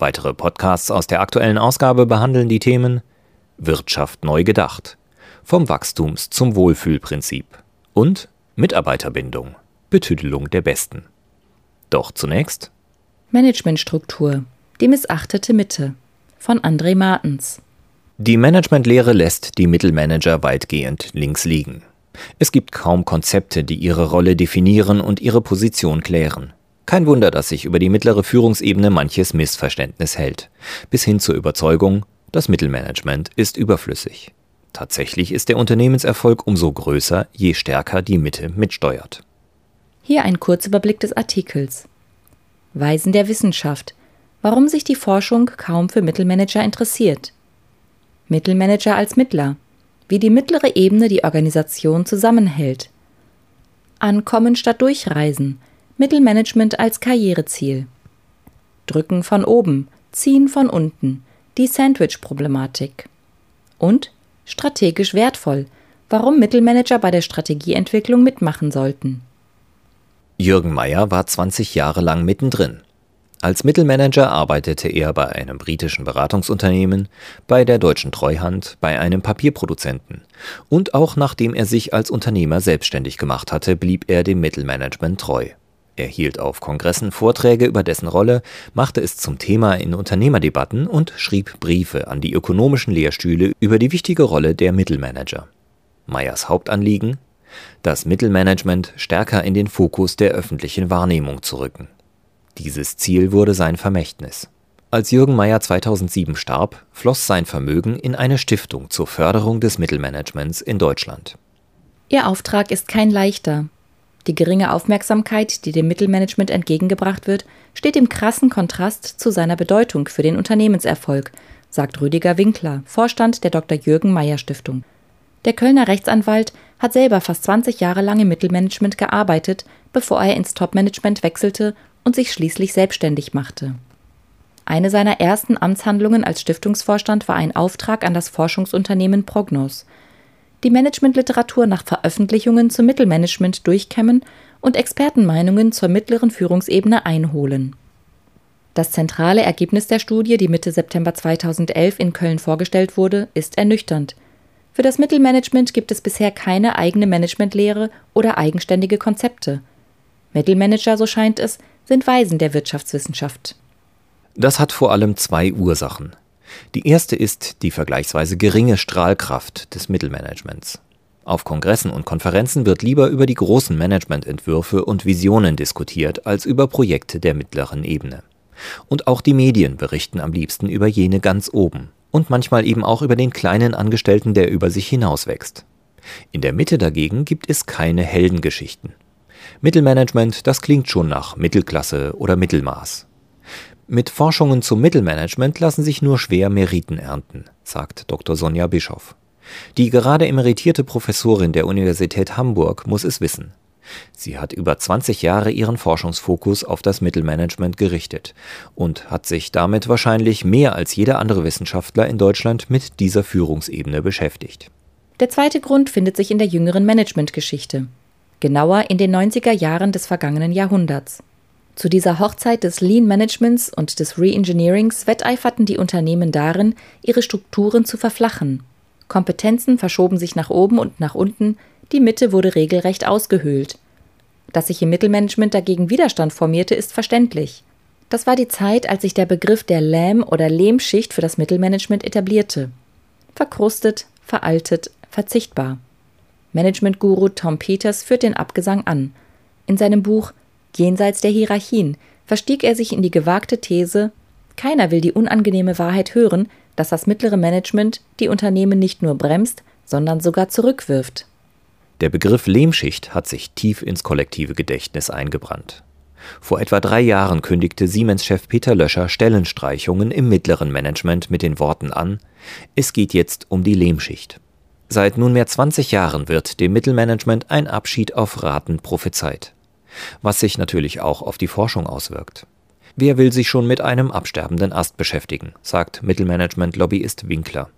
Weitere Podcasts aus der aktuellen Ausgabe behandeln die Themen Wirtschaft neu gedacht, vom Wachstums zum Wohlfühlprinzip und Mitarbeiterbindung, Betüdelung der Besten. Doch zunächst Managementstruktur, die missachtete Mitte von André Martens. Die Managementlehre lässt die Mittelmanager weitgehend links liegen. Es gibt kaum Konzepte, die ihre Rolle definieren und ihre Position klären. Kein Wunder, dass sich über die mittlere Führungsebene manches Missverständnis hält, bis hin zur Überzeugung, das Mittelmanagement ist überflüssig. Tatsächlich ist der Unternehmenserfolg umso größer, je stärker die Mitte mitsteuert. Hier ein Kurzüberblick des Artikels. Weisen der Wissenschaft. Warum sich die Forschung kaum für Mittelmanager interessiert. Mittelmanager als Mittler. Wie die mittlere Ebene die Organisation zusammenhält. Ankommen statt Durchreisen. Mittelmanagement als Karriereziel. Drücken von oben, ziehen von unten, die Sandwich-Problematik. Und strategisch wertvoll, warum Mittelmanager bei der Strategieentwicklung mitmachen sollten. Jürgen Meyer war 20 Jahre lang mittendrin. Als Mittelmanager arbeitete er bei einem britischen Beratungsunternehmen, bei der Deutschen Treuhand, bei einem Papierproduzenten. Und auch nachdem er sich als Unternehmer selbstständig gemacht hatte, blieb er dem Mittelmanagement treu. Er hielt auf Kongressen Vorträge über dessen Rolle, machte es zum Thema in Unternehmerdebatten und schrieb Briefe an die ökonomischen Lehrstühle über die wichtige Rolle der Mittelmanager. Meyers Hauptanliegen? Das Mittelmanagement stärker in den Fokus der öffentlichen Wahrnehmung zu rücken. Dieses Ziel wurde sein Vermächtnis. Als Jürgen Meyer 2007 starb, floss sein Vermögen in eine Stiftung zur Förderung des Mittelmanagements in Deutschland. Ihr Auftrag ist kein leichter, die geringe Aufmerksamkeit, die dem Mittelmanagement entgegengebracht wird, steht im krassen Kontrast zu seiner Bedeutung für den Unternehmenserfolg, sagt Rüdiger Winkler, Vorstand der Dr. Jürgen Meyer Stiftung. Der Kölner Rechtsanwalt hat selber fast 20 Jahre lang im Mittelmanagement gearbeitet, bevor er ins Topmanagement wechselte und sich schließlich selbstständig machte. Eine seiner ersten Amtshandlungen als Stiftungsvorstand war ein Auftrag an das Forschungsunternehmen Prognos – die Managementliteratur nach Veröffentlichungen zum Mittelmanagement durchkämmen und Expertenmeinungen zur mittleren Führungsebene einholen. Das zentrale Ergebnis der Studie, die Mitte September 2011 in Köln vorgestellt wurde, ist ernüchternd. Für das Mittelmanagement gibt es bisher keine eigene Managementlehre oder eigenständige Konzepte. Mittelmanager, so scheint es, sind Weisen der Wirtschaftswissenschaft. Das hat vor allem zwei Ursachen. Die erste ist die vergleichsweise geringe Strahlkraft des Mittelmanagements. Auf Kongressen und Konferenzen wird lieber über die großen Managemententwürfe und Visionen diskutiert als über Projekte der mittleren Ebene. Und auch die Medien berichten am liebsten über jene ganz oben und manchmal eben auch über den kleinen Angestellten, der über sich hinauswächst. In der Mitte dagegen gibt es keine Heldengeschichten. Mittelmanagement, das klingt schon nach Mittelklasse oder Mittelmaß. Mit Forschungen zum Mittelmanagement lassen sich nur schwer Meriten ernten, sagt Dr. Sonja Bischoff. Die gerade emeritierte Professorin der Universität Hamburg muss es wissen. Sie hat über 20 Jahre ihren Forschungsfokus auf das Mittelmanagement gerichtet und hat sich damit wahrscheinlich mehr als jeder andere Wissenschaftler in Deutschland mit dieser Führungsebene beschäftigt. Der zweite Grund findet sich in der jüngeren Managementgeschichte, genauer in den 90er Jahren des vergangenen Jahrhunderts. Zu dieser Hochzeit des Lean Managements und des Reengineerings wetteiferten die Unternehmen darin, ihre Strukturen zu verflachen. Kompetenzen verschoben sich nach oben und nach unten, die Mitte wurde regelrecht ausgehöhlt. Dass sich im Mittelmanagement dagegen Widerstand formierte, ist verständlich. Das war die Zeit, als sich der Begriff der Lähm- oder Lehmschicht für das Mittelmanagement etablierte. Verkrustet, veraltet, verzichtbar. Managementguru Tom Peters führt den Abgesang an. In seinem Buch Jenseits der Hierarchien verstieg er sich in die gewagte These, keiner will die unangenehme Wahrheit hören, dass das mittlere Management die Unternehmen nicht nur bremst, sondern sogar zurückwirft. Der Begriff Lehmschicht hat sich tief ins kollektive Gedächtnis eingebrannt. Vor etwa drei Jahren kündigte Siemens-Chef Peter Löscher Stellenstreichungen im mittleren Management mit den Worten an: Es geht jetzt um die Lehmschicht. Seit nunmehr 20 Jahren wird dem Mittelmanagement ein Abschied auf Raten prophezeit. Was sich natürlich auch auf die Forschung auswirkt. Wer will sich schon mit einem absterbenden Ast beschäftigen, sagt Mittelmanagement-Lobbyist Winkler.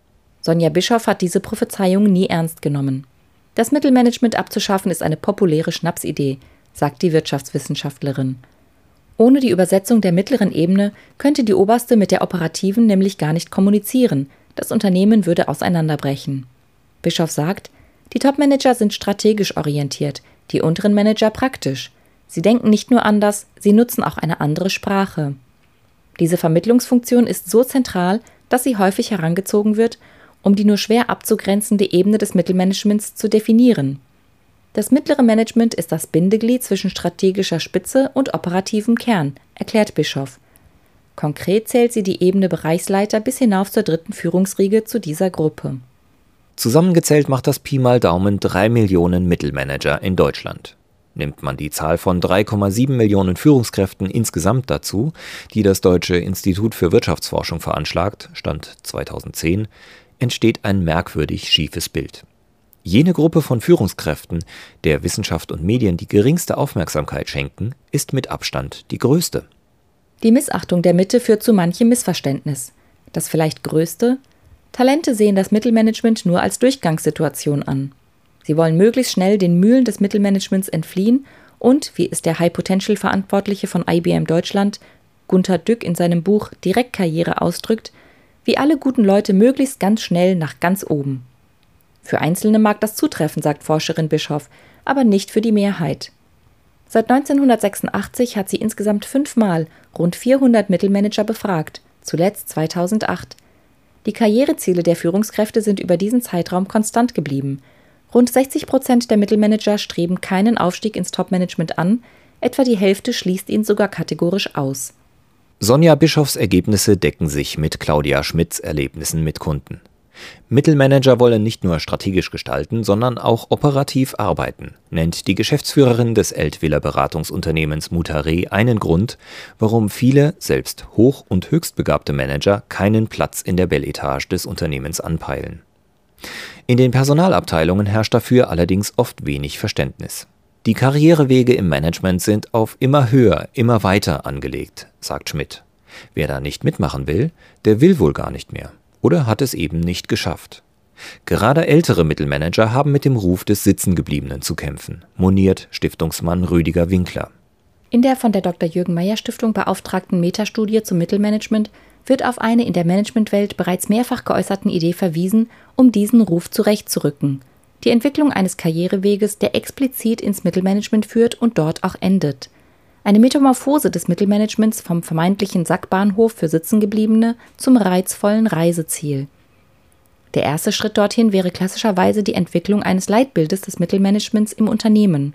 Sonja Bischoff hat diese Prophezeiung nie ernst genommen. Das Mittelmanagement abzuschaffen ist eine populäre Schnapsidee, sagt die Wirtschaftswissenschaftlerin. Ohne die Übersetzung der mittleren Ebene könnte die oberste mit der operativen nämlich gar nicht kommunizieren, das Unternehmen würde auseinanderbrechen. Bischof sagt, die Topmanager sind strategisch orientiert, die unteren Manager praktisch. Sie denken nicht nur anders, sie nutzen auch eine andere Sprache. Diese Vermittlungsfunktion ist so zentral, dass sie häufig herangezogen wird, um die nur schwer abzugrenzende Ebene des Mittelmanagements zu definieren. Das mittlere Management ist das Bindeglied zwischen strategischer Spitze und operativem Kern, erklärt Bischof. Konkret zählt sie die Ebene Bereichsleiter bis hinauf zur dritten Führungsriege zu dieser Gruppe. Zusammengezählt macht das Pi mal Daumen drei Millionen Mittelmanager in Deutschland. Nimmt man die Zahl von 3,7 Millionen Führungskräften insgesamt dazu, die das Deutsche Institut für Wirtschaftsforschung veranschlagt, Stand 2010, entsteht ein merkwürdig schiefes Bild. Jene Gruppe von Führungskräften, der Wissenschaft und Medien die geringste Aufmerksamkeit schenken, ist mit Abstand die größte. Die Missachtung der Mitte führt zu manchem Missverständnis. Das vielleicht größte? Talente sehen das Mittelmanagement nur als Durchgangssituation an. Sie wollen möglichst schnell den Mühlen des Mittelmanagements entfliehen und, wie es der High Potential Verantwortliche von IBM Deutschland, Gunther Dück in seinem Buch Direktkarriere ausdrückt, wie alle guten Leute möglichst ganz schnell nach ganz oben. Für Einzelne mag das zutreffen, sagt Forscherin Bischoff, aber nicht für die Mehrheit. Seit 1986 hat sie insgesamt fünfmal rund 400 Mittelmanager befragt, zuletzt 2008. Die Karriereziele der Führungskräfte sind über diesen Zeitraum konstant geblieben. Rund 60 Prozent der Mittelmanager streben keinen Aufstieg ins Topmanagement an, etwa die Hälfte schließt ihn sogar kategorisch aus. Sonja Bischofs Ergebnisse decken sich mit Claudia Schmidts Erlebnissen mit Kunden. Mittelmanager wollen nicht nur strategisch gestalten, sondern auch operativ arbeiten, nennt die Geschäftsführerin des Eltwiller Beratungsunternehmens Mutare einen Grund, warum viele, selbst hoch- und höchstbegabte Manager keinen Platz in der Belletage des Unternehmens anpeilen. In den Personalabteilungen herrscht dafür allerdings oft wenig Verständnis. Die Karrierewege im Management sind auf immer höher, immer weiter angelegt, sagt Schmidt. Wer da nicht mitmachen will, der will wohl gar nicht mehr oder hat es eben nicht geschafft. Gerade ältere Mittelmanager haben mit dem Ruf des Sitzengebliebenen zu kämpfen, moniert Stiftungsmann Rüdiger Winkler. In der von der Dr. Jürgen Meyer Stiftung beauftragten Metastudie zum Mittelmanagement wird auf eine in der Managementwelt bereits mehrfach geäußerten Idee verwiesen, um diesen Ruf zurechtzurücken. Die Entwicklung eines Karriereweges, der explizit ins Mittelmanagement führt und dort auch endet. Eine Metamorphose des Mittelmanagements vom vermeintlichen Sackbahnhof für Sitzengebliebene zum reizvollen Reiseziel. Der erste Schritt dorthin wäre klassischerweise die Entwicklung eines Leitbildes des Mittelmanagements im Unternehmen.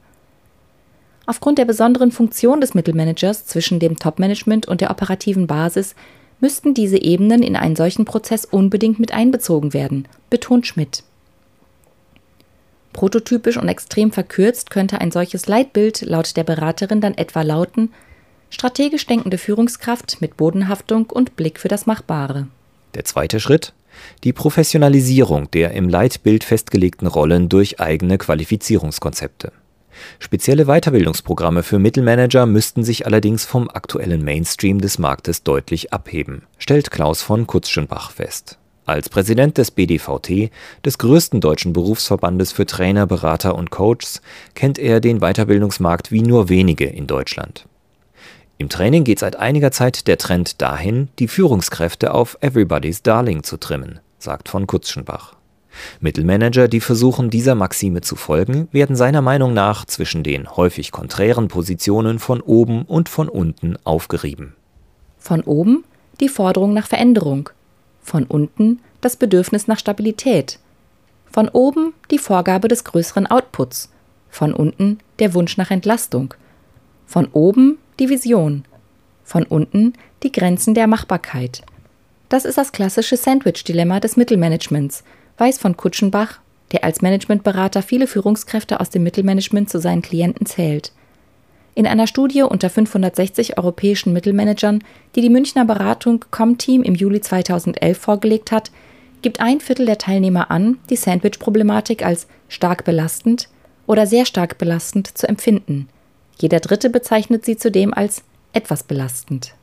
Aufgrund der besonderen Funktion des Mittelmanagers zwischen dem Topmanagement und der operativen Basis müssten diese Ebenen in einen solchen Prozess unbedingt mit einbezogen werden, betont Schmidt. Prototypisch und extrem verkürzt könnte ein solches Leitbild laut der Beraterin dann etwa lauten strategisch denkende Führungskraft mit Bodenhaftung und Blick für das Machbare. Der zweite Schritt die Professionalisierung der im Leitbild festgelegten Rollen durch eigene Qualifizierungskonzepte. Spezielle Weiterbildungsprogramme für Mittelmanager müssten sich allerdings vom aktuellen Mainstream des Marktes deutlich abheben, stellt Klaus von Kutzschenbach fest. Als Präsident des BDVT, des größten deutschen Berufsverbandes für Trainer, Berater und Coaches, kennt er den Weiterbildungsmarkt wie nur wenige in Deutschland. Im Training geht seit einiger Zeit der Trend dahin, die Führungskräfte auf Everybody's Darling zu trimmen, sagt von Kutzschenbach. Mittelmanager, die versuchen, dieser Maxime zu folgen, werden seiner Meinung nach zwischen den häufig konträren Positionen von oben und von unten aufgerieben. Von oben die Forderung nach Veränderung, von unten das Bedürfnis nach Stabilität. Von oben die Vorgabe des größeren Outputs. Von unten der Wunsch nach Entlastung. Von oben die Vision. Von unten die Grenzen der Machbarkeit. Das ist das klassische Sandwich-Dilemma des Mittelmanagements, weiß von Kutschenbach, der als Managementberater viele Führungskräfte aus dem Mittelmanagement zu seinen Klienten zählt. In einer Studie unter 560 europäischen Mittelmanagern, die die Münchner Beratung Comteam im Juli 2011 vorgelegt hat, gibt ein Viertel der Teilnehmer an, die Sandwich-Problematik als stark belastend oder sehr stark belastend zu empfinden. Jeder Dritte bezeichnet sie zudem als etwas belastend.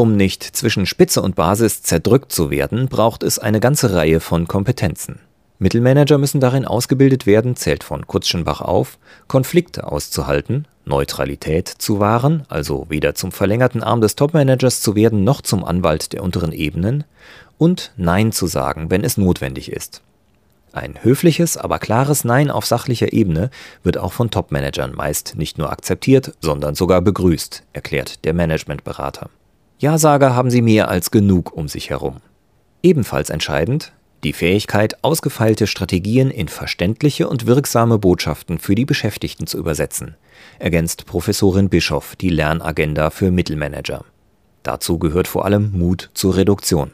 Um nicht zwischen Spitze und Basis zerdrückt zu werden, braucht es eine ganze Reihe von Kompetenzen. Mittelmanager müssen darin ausgebildet werden, zählt von Kutschenbach auf, Konflikte auszuhalten, Neutralität zu wahren, also weder zum verlängerten Arm des Topmanagers zu werden noch zum Anwalt der unteren Ebenen, und Nein zu sagen, wenn es notwendig ist. Ein höfliches, aber klares Nein auf sachlicher Ebene wird auch von Topmanagern meist nicht nur akzeptiert, sondern sogar begrüßt, erklärt der Managementberater. Ja-Sager haben sie mehr als genug um sich herum. Ebenfalls entscheidend, die Fähigkeit, ausgefeilte Strategien in verständliche und wirksame Botschaften für die Beschäftigten zu übersetzen, ergänzt Professorin Bischoff die Lernagenda für Mittelmanager. Dazu gehört vor allem Mut zur Reduktion.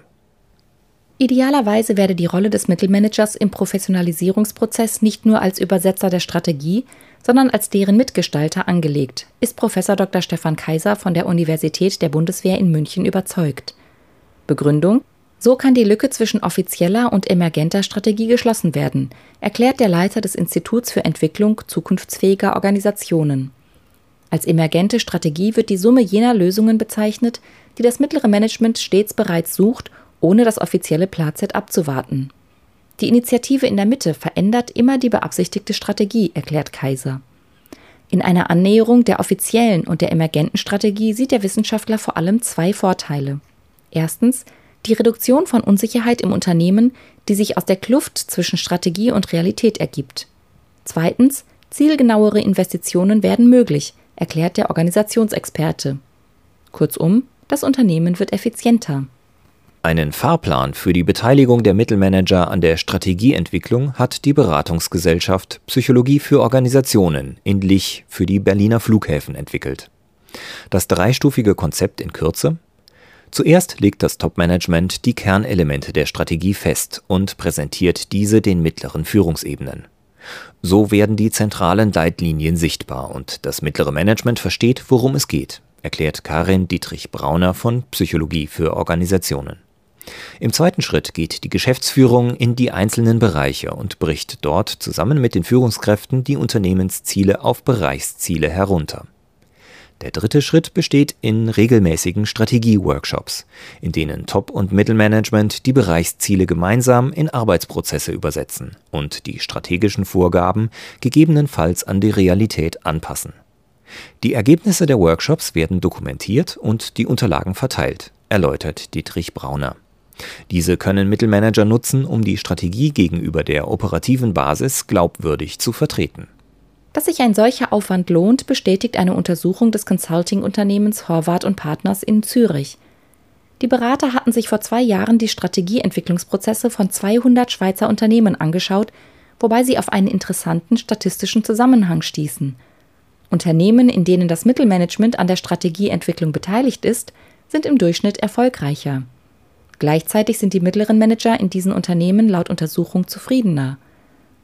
Idealerweise werde die Rolle des Mittelmanagers im Professionalisierungsprozess nicht nur als Übersetzer der Strategie, sondern als deren Mitgestalter angelegt, ist Professor Dr. Stefan Kaiser von der Universität der Bundeswehr in München überzeugt. Begründung so kann die Lücke zwischen offizieller und emergenter Strategie geschlossen werden, erklärt der Leiter des Instituts für Entwicklung zukunftsfähiger Organisationen. Als emergente Strategie wird die Summe jener Lösungen bezeichnet, die das mittlere Management stets bereits sucht, ohne das offizielle Plazet abzuwarten. Die Initiative in der Mitte verändert immer die beabsichtigte Strategie, erklärt Kaiser. In einer Annäherung der offiziellen und der emergenten Strategie sieht der Wissenschaftler vor allem zwei Vorteile. Erstens die Reduktion von Unsicherheit im Unternehmen, die sich aus der Kluft zwischen Strategie und Realität ergibt. Zweitens, zielgenauere Investitionen werden möglich, erklärt der Organisationsexperte. Kurzum, das Unternehmen wird effizienter. Einen Fahrplan für die Beteiligung der Mittelmanager an der Strategieentwicklung hat die Beratungsgesellschaft Psychologie für Organisationen in Lich für die Berliner Flughäfen entwickelt. Das dreistufige Konzept in Kürze Zuerst legt das Top-Management die Kernelemente der Strategie fest und präsentiert diese den mittleren Führungsebenen. So werden die zentralen Leitlinien sichtbar und das mittlere Management versteht, worum es geht, erklärt Karin Dietrich-Brauner von Psychologie für Organisationen. Im zweiten Schritt geht die Geschäftsführung in die einzelnen Bereiche und bricht dort zusammen mit den Führungskräften die Unternehmensziele auf Bereichsziele herunter. Der dritte Schritt besteht in regelmäßigen Strategie-Workshops, in denen Top- und Mittelmanagement die Bereichsziele gemeinsam in Arbeitsprozesse übersetzen und die strategischen Vorgaben gegebenenfalls an die Realität anpassen. Die Ergebnisse der Workshops werden dokumentiert und die Unterlagen verteilt, erläutert Dietrich Brauner. Diese können Mittelmanager nutzen, um die Strategie gegenüber der operativen Basis glaubwürdig zu vertreten. Dass sich ein solcher Aufwand lohnt, bestätigt eine Untersuchung des Consulting-Unternehmens Horvath und Partners in Zürich. Die Berater hatten sich vor zwei Jahren die Strategieentwicklungsprozesse von 200 Schweizer Unternehmen angeschaut, wobei sie auf einen interessanten statistischen Zusammenhang stießen. Unternehmen, in denen das Mittelmanagement an der Strategieentwicklung beteiligt ist, sind im Durchschnitt erfolgreicher. Gleichzeitig sind die mittleren Manager in diesen Unternehmen laut Untersuchung zufriedener.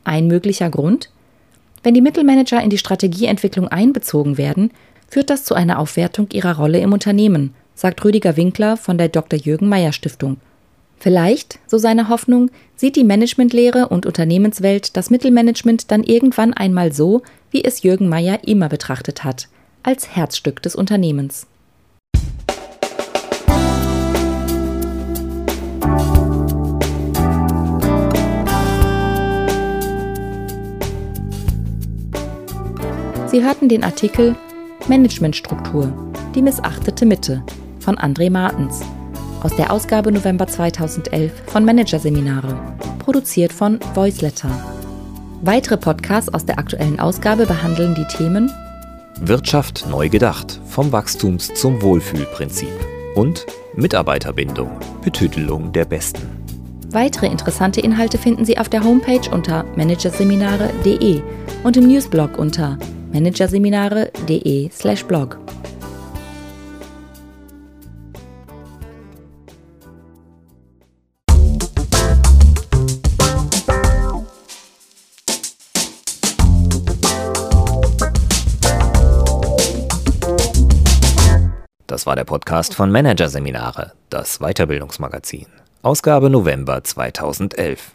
Ein möglicher Grund? Wenn die Mittelmanager in die Strategieentwicklung einbezogen werden, führt das zu einer Aufwertung ihrer Rolle im Unternehmen, sagt Rüdiger Winkler von der Dr. Jürgen Meyer Stiftung. Vielleicht, so seine Hoffnung, sieht die Managementlehre und Unternehmenswelt das Mittelmanagement dann irgendwann einmal so, wie es Jürgen Meyer immer betrachtet hat, als Herzstück des Unternehmens. Sie hörten den Artikel Managementstruktur, die missachtete Mitte von André Martens aus der Ausgabe November 2011 von Managerseminare, produziert von Voiceletter. Weitere Podcasts aus der aktuellen Ausgabe behandeln die Themen Wirtschaft neu gedacht, vom Wachstums zum Wohlfühlprinzip und Mitarbeiterbindung, Betütelung der Besten. Weitere interessante Inhalte finden Sie auf der Homepage unter managerseminare.de und im Newsblog unter managerseminare.de/blog. Das war der Podcast von Managerseminare, das Weiterbildungsmagazin. Ausgabe November 2011.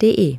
www.ftf.de